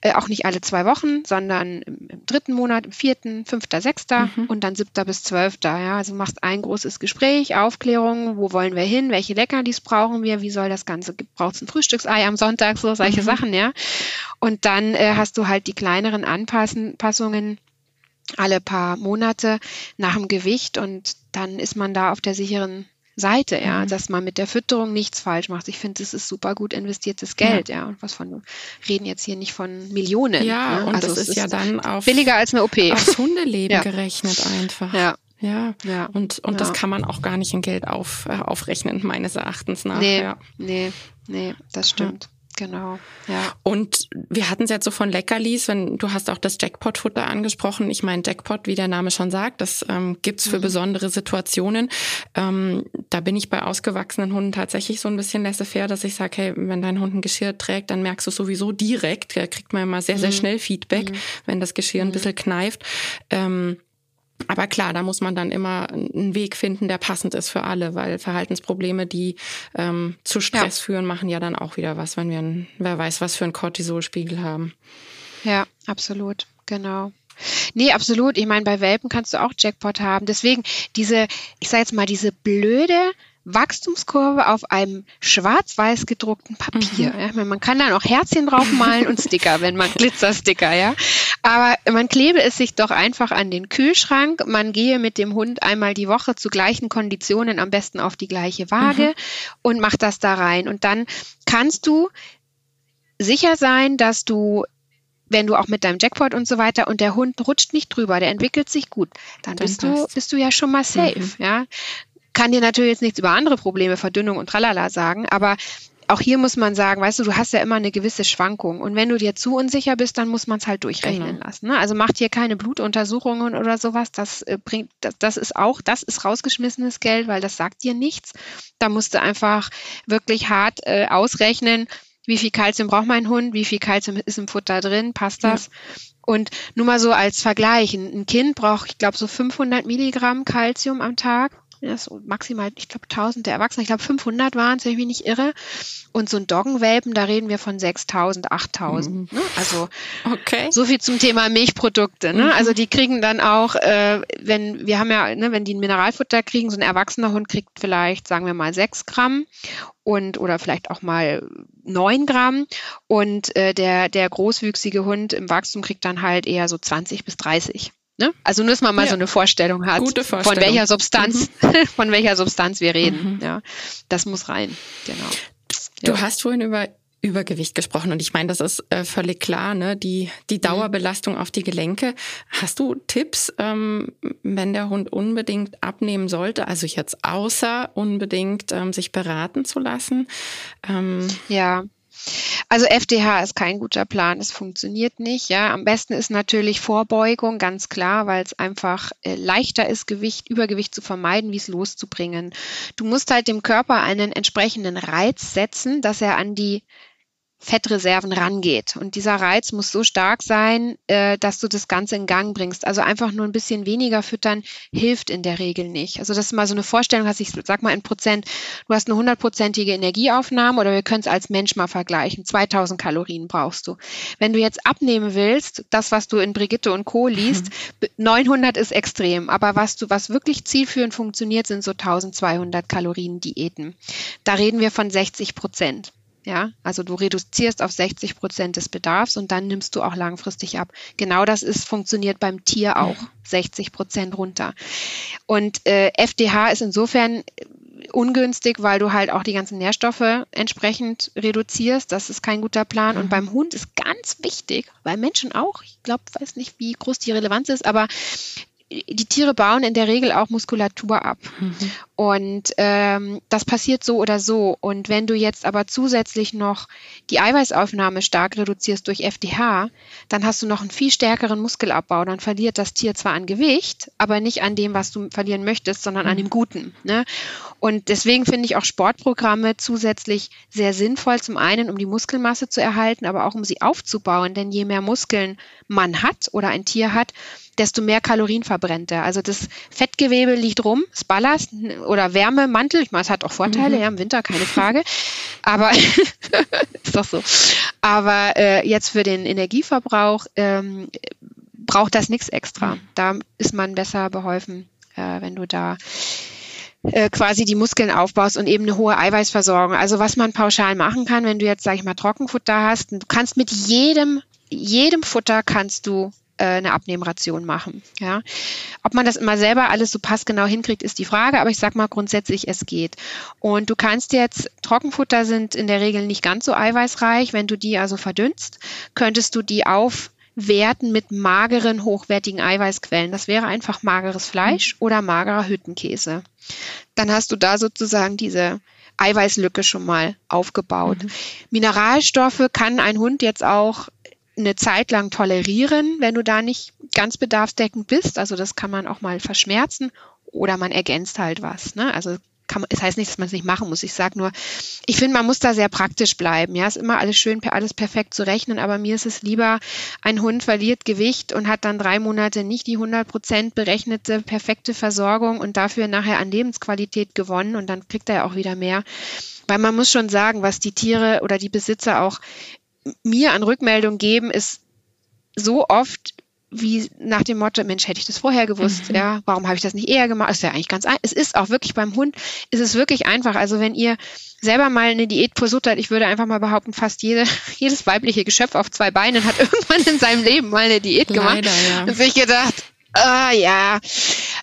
äh, auch nicht alle zwei Wochen, sondern im, im, dritten Monat, im vierten, fünfter, sechster mhm. und dann siebter bis zwölfter. Ja, also machst ein großes Gespräch, Aufklärung, wo wollen wir hin, welche Leckerlis brauchen wir, wie soll das Ganze, braucht es ein Frühstücksei am Sonntag, so solche mhm. Sachen, ja. Und dann äh, hast du halt die kleineren Anpassungen alle paar Monate nach dem Gewicht und dann ist man da auf der sicheren Seite, ja, mhm. dass man mit der Fütterung nichts falsch macht. Ich finde, das ist super gut investiertes Geld, ja. ja. Und was von, reden jetzt hier nicht von Millionen. Ja, ne? und also das ist, ist ja dann auf, billiger als eine OP. Aufs Hundeleben [LAUGHS] ja. gerechnet einfach. Ja. Ja, ja. und, und ja. das kann man auch gar nicht in Geld auf, äh, aufrechnen, meines Erachtens nach. Nee, ja. nee, nee, das stimmt. Genau, ja. Und wir hatten es jetzt so von Leckerlis, wenn du hast auch das Jackpot-Futter angesprochen. Ich meine, Jackpot, wie der Name schon sagt, das ähm, gibt's für mhm. besondere Situationen. Ähm, da bin ich bei ausgewachsenen Hunden tatsächlich so ein bisschen laissez-faire, dass ich sage, hey, wenn dein Hund ein Geschirr trägt, dann merkst du sowieso direkt, da kriegt man immer sehr, sehr mhm. schnell Feedback, mhm. wenn das Geschirr ein mhm. bisschen kneift. Ähm, aber klar, da muss man dann immer einen Weg finden, der passend ist für alle, weil Verhaltensprobleme, die ähm, zu Stress ja. führen, machen ja dann auch wieder was, wenn wir einen, wer weiß, was für einen Cortisolspiegel haben. Ja, absolut, genau. Nee, absolut. Ich meine, bei Welpen kannst du auch Jackpot haben. Deswegen diese, ich sage jetzt mal, diese blöde Wachstumskurve auf einem schwarz-weiß gedruckten Papier. Mhm. Ja, man kann dann auch Herzchen draufmalen und Sticker, wenn man [LAUGHS] Glitzersticker, ja. Aber man klebe es sich doch einfach an den Kühlschrank. Man gehe mit dem Hund einmal die Woche zu gleichen Konditionen, am besten auf die gleiche Waage mhm. und macht das da rein. Und dann kannst du sicher sein, dass du wenn du auch mit deinem Jackpot und so weiter und der Hund rutscht nicht drüber, der entwickelt sich gut, dann, dann bist du bist du ja schon mal safe, mhm. ja kann dir natürlich jetzt nichts über andere Probleme, Verdünnung und tralala sagen, aber auch hier muss man sagen, weißt du, du hast ja immer eine gewisse Schwankung. Und wenn du dir zu unsicher bist, dann muss man es halt durchrechnen genau. lassen. Ne? Also macht hier keine Blutuntersuchungen oder sowas. Das äh, bringt, das, das ist auch, das ist rausgeschmissenes Geld, weil das sagt dir nichts. Da musst du einfach wirklich hart äh, ausrechnen, wie viel Kalzium braucht mein Hund, wie viel Kalzium ist im Futter drin, passt das? Ja. Und nur mal so als Vergleich, ein Kind braucht, ich glaube, so 500 Milligramm Kalzium am Tag ja, so maximal, ich glaube, tausende Erwachsene, ich glaube 500 waren es, wenn ich mich nicht irre. Und so ein Doggenwelpen, da reden wir von 6000, 8000. Mhm. Ne? Also okay. so viel zum Thema Milchprodukte. Ne? Mhm. Also die kriegen dann auch, äh, wenn wir haben ja, ne, wenn die ein Mineralfutter kriegen, so ein erwachsener Hund kriegt vielleicht, sagen wir mal, 6 Gramm und oder vielleicht auch mal 9 Gramm. Und äh, der, der großwüchsige Hund im Wachstum kriegt dann halt eher so 20 bis 30. Ne? Also nur, dass man mal ja. so eine Vorstellung hat, Vorstellung. von welcher Substanz, mhm. [LAUGHS] von welcher Substanz wir reden. Mhm. Ja, das muss rein. Genau. Du ja. hast vorhin über Übergewicht gesprochen und ich meine, das ist äh, völlig klar, ne? Die, die mhm. Dauerbelastung mhm. auf die Gelenke. Hast du Tipps, ähm, wenn der Hund unbedingt abnehmen sollte, also jetzt außer unbedingt ähm, sich beraten zu lassen? Ähm, ja, also FDH ist kein guter Plan, es funktioniert nicht. Ja, am besten ist natürlich Vorbeugung, ganz klar, weil es einfach äh, leichter ist, Gewicht, Übergewicht zu vermeiden, wie es loszubringen. Du musst halt dem Körper einen entsprechenden Reiz setzen, dass er an die Fettreserven rangeht. Und dieser Reiz muss so stark sein, äh, dass du das Ganze in Gang bringst. Also einfach nur ein bisschen weniger füttern hilft in der Regel nicht. Also das ist mal so eine Vorstellung, hast ich sag mal in Prozent, du hast eine hundertprozentige Energieaufnahme oder wir können es als Mensch mal vergleichen. 2000 Kalorien brauchst du. Wenn du jetzt abnehmen willst, das, was du in Brigitte und Co. liest, mhm. 900 ist extrem. Aber was du, was wirklich zielführend funktioniert, sind so 1200 Kalorien Diäten. Da reden wir von 60 Prozent. Ja, also du reduzierst auf 60 Prozent des Bedarfs und dann nimmst du auch langfristig ab. Genau das ist, funktioniert beim Tier auch. 60 Prozent runter. Und äh, FDH ist insofern ungünstig, weil du halt auch die ganzen Nährstoffe entsprechend reduzierst. Das ist kein guter Plan. Und beim Hund ist ganz wichtig, bei Menschen auch, ich glaube, weiß nicht, wie groß die Relevanz ist, aber die Tiere bauen in der Regel auch Muskulatur ab. Mhm. Und ähm, das passiert so oder so. Und wenn du jetzt aber zusätzlich noch die Eiweißaufnahme stark reduzierst durch FDH, dann hast du noch einen viel stärkeren Muskelabbau. Dann verliert das Tier zwar an Gewicht, aber nicht an dem, was du verlieren möchtest, sondern mhm. an dem Guten. Ne? Und deswegen finde ich auch Sportprogramme zusätzlich sehr sinnvoll. Zum einen, um die Muskelmasse zu erhalten, aber auch um sie aufzubauen. Denn je mehr Muskeln man hat oder ein Tier hat, desto mehr Kalorien verbrennt er. Also das Fettgewebe liegt rum, das Ballast oder Wärmemantel. Ich meine, es hat auch Vorteile, mhm. ja, im Winter, keine Frage. Aber [LAUGHS] ist doch so. Aber äh, jetzt für den Energieverbrauch ähm, braucht das nichts extra. Mhm. Da ist man besser beholfen, äh, wenn du da äh, quasi die Muskeln aufbaust und eben eine hohe Eiweißversorgung. Also was man pauschal machen kann, wenn du jetzt, sag ich mal, Trockenfutter hast, du kannst mit jedem, jedem Futter kannst du eine Abnehmration machen. Ja. Ob man das immer selber alles so passgenau hinkriegt, ist die Frage, aber ich sag mal grundsätzlich, es geht. Und du kannst jetzt, Trockenfutter sind in der Regel nicht ganz so eiweißreich, wenn du die also verdünnst, könntest du die aufwerten mit mageren, hochwertigen Eiweißquellen. Das wäre einfach mageres Fleisch oder magerer Hüttenkäse. Dann hast du da sozusagen diese Eiweißlücke schon mal aufgebaut. Mhm. Mineralstoffe kann ein Hund jetzt auch eine Zeit lang tolerieren, wenn du da nicht ganz bedarfsdeckend bist. Also das kann man auch mal verschmerzen oder man ergänzt halt was. Ne? Also kann es heißt nicht, dass man es nicht machen muss. Ich sage nur, ich finde, man muss da sehr praktisch bleiben. Ja, ist immer alles schön, alles perfekt zu rechnen, aber mir ist es lieber, ein Hund verliert Gewicht und hat dann drei Monate nicht die 100 Prozent berechnete perfekte Versorgung und dafür nachher an Lebensqualität gewonnen und dann kriegt er ja auch wieder mehr. Weil man muss schon sagen, was die Tiere oder die Besitzer auch mir an Rückmeldung geben, ist so oft wie nach dem Motto, Mensch, hätte ich das vorher gewusst, mhm. ja, warum habe ich das nicht eher gemacht? Das ist ja eigentlich ganz einfach. Es ist auch wirklich beim Hund, ist es wirklich einfach. Also wenn ihr selber mal eine Diät versucht ich würde einfach mal behaupten, fast jede, [LAUGHS] jedes weibliche Geschöpf auf zwei Beinen hat [LAUGHS] irgendwann in seinem Leben mal eine Diät gemacht. Leider, ja. Und sich gedacht, ah ja,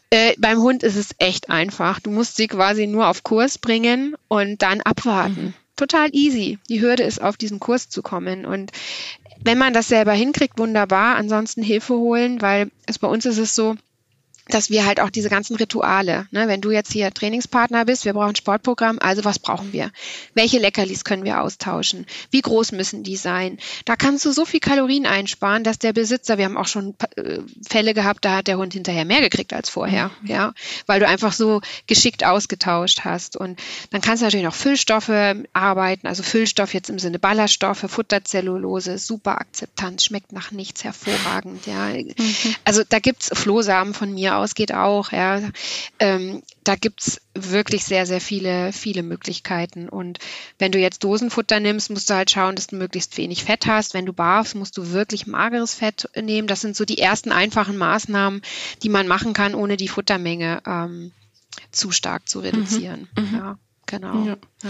äh, beim Hund ist es echt einfach. Du musst sie quasi nur auf Kurs bringen und dann abwarten. Mhm total easy. Die Hürde ist, auf diesen Kurs zu kommen. Und wenn man das selber hinkriegt, wunderbar. Ansonsten Hilfe holen, weil es bei uns ist es so, dass wir halt auch diese ganzen Rituale, ne, wenn du jetzt hier Trainingspartner bist, wir brauchen Sportprogramm, also was brauchen wir? Welche Leckerlis können wir austauschen? Wie groß müssen die sein? Da kannst du so viel Kalorien einsparen, dass der Besitzer, wir haben auch schon äh, Fälle gehabt, da hat der Hund hinterher mehr gekriegt als vorher, mhm. ja, weil du einfach so geschickt ausgetauscht hast. Und dann kannst du natürlich noch Füllstoffe arbeiten, also Füllstoff jetzt im Sinne Ballaststoffe, Futterzellulose, super Akzeptanz, schmeckt nach nichts hervorragend, ja. Mhm. Also da gibt's Flohsamen von mir ausgeht auch. Ja. Ähm, da gibt's wirklich sehr, sehr viele, viele Möglichkeiten. Und wenn du jetzt Dosenfutter nimmst, musst du halt schauen, dass du möglichst wenig Fett hast. Wenn du barfst, musst du wirklich mageres Fett nehmen. Das sind so die ersten einfachen Maßnahmen, die man machen kann, ohne die Futtermenge ähm, zu stark zu reduzieren. Mhm. Mhm. Ja. Genau. Ja. Ja.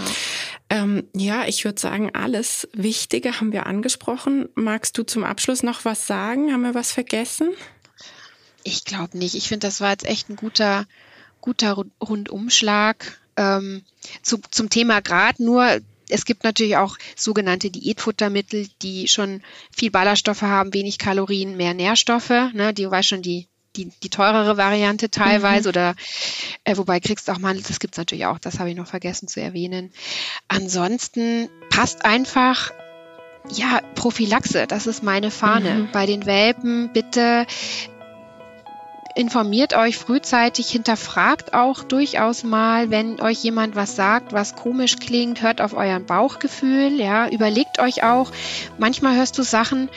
Ähm, ja, ich würde sagen, alles Wichtige haben wir angesprochen. Magst du zum Abschluss noch was sagen? Haben wir was vergessen? Ich glaube nicht. Ich finde, das war jetzt echt ein guter, guter Rundumschlag ähm, zu, zum Thema Grad. Nur es gibt natürlich auch sogenannte Diätfuttermittel, die schon viel Ballaststoffe haben, wenig Kalorien, mehr Nährstoffe. Ne? Die war schon die, die, die teurere Variante teilweise mhm. oder äh, wobei kriegst auch mal, das gibt's natürlich auch, das habe ich noch vergessen zu erwähnen. Ansonsten passt einfach ja, Prophylaxe, das ist meine Fahne. Mhm. Bei den Welpen bitte informiert euch frühzeitig, hinterfragt auch durchaus mal, wenn euch jemand was sagt, was komisch klingt, hört auf euren Bauchgefühl, ja, überlegt euch auch. Manchmal hörst du Sachen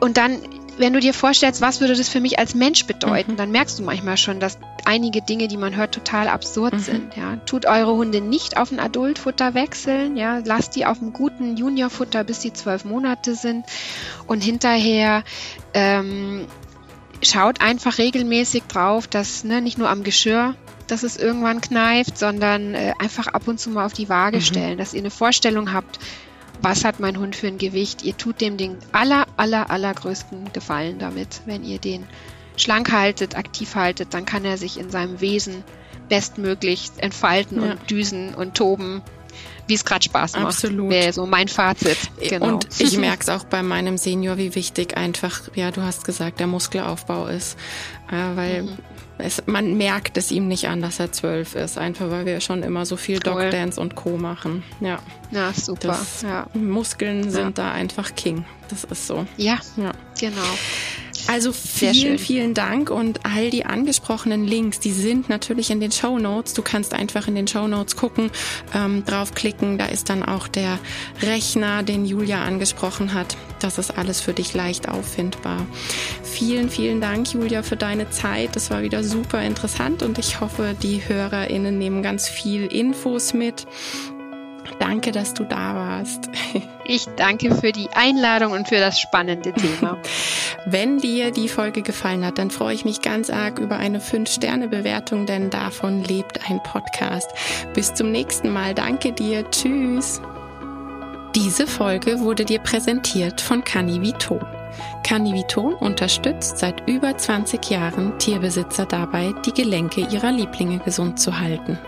und dann, wenn du dir vorstellst, was würde das für mich als Mensch bedeuten, mhm. dann merkst du manchmal schon, dass einige Dinge, die man hört, total absurd mhm. sind. Ja. Tut eure Hunde nicht auf ein Adultfutter wechseln, ja, lasst die auf einem guten Juniorfutter, bis sie zwölf Monate sind und hinterher ähm, schaut einfach regelmäßig drauf, dass ne, nicht nur am Geschirr, dass es irgendwann kneift, sondern äh, einfach ab und zu mal auf die Waage mhm. stellen, dass ihr eine Vorstellung habt, was hat mein Hund für ein Gewicht. Ihr tut dem den aller, aller, allergrößten Gefallen damit. Wenn ihr den schlank haltet, aktiv haltet, dann kann er sich in seinem Wesen bestmöglich entfalten ja. und düsen und toben. Wie es gerade Spaß macht. Absolut. Wäre so mein Fazit. Genau. Und ich merke es auch bei meinem Senior, wie wichtig einfach, ja, du hast gesagt, der Muskelaufbau ist. Äh, weil mhm. es, man merkt es ihm nicht an, dass er zwölf ist, einfach weil wir schon immer so viel cool. Dog Dance und Co. machen. Ja, ja super. Das, ja. Muskeln sind ja. da einfach King. Das ist so. Ja, ja. genau. Also vielen, vielen Dank und all die angesprochenen Links, die sind natürlich in den Show Notes. Du kannst einfach in den Show Notes gucken, ähm, draufklicken. Da ist dann auch der Rechner, den Julia angesprochen hat. Das ist alles für dich leicht auffindbar. Vielen, vielen Dank, Julia, für deine Zeit. Das war wieder super interessant und ich hoffe, die HörerInnen nehmen ganz viel Infos mit. Danke, dass du da warst. [LAUGHS] Ich danke für die Einladung und für das spannende Thema. [LAUGHS] Wenn dir die Folge gefallen hat, dann freue ich mich ganz arg über eine 5-Sterne-Bewertung, denn davon lebt ein Podcast. Bis zum nächsten Mal. Danke dir. Tschüss. Diese Folge wurde dir präsentiert von Canniviton. Canniviton unterstützt seit über 20 Jahren Tierbesitzer dabei, die Gelenke ihrer Lieblinge gesund zu halten.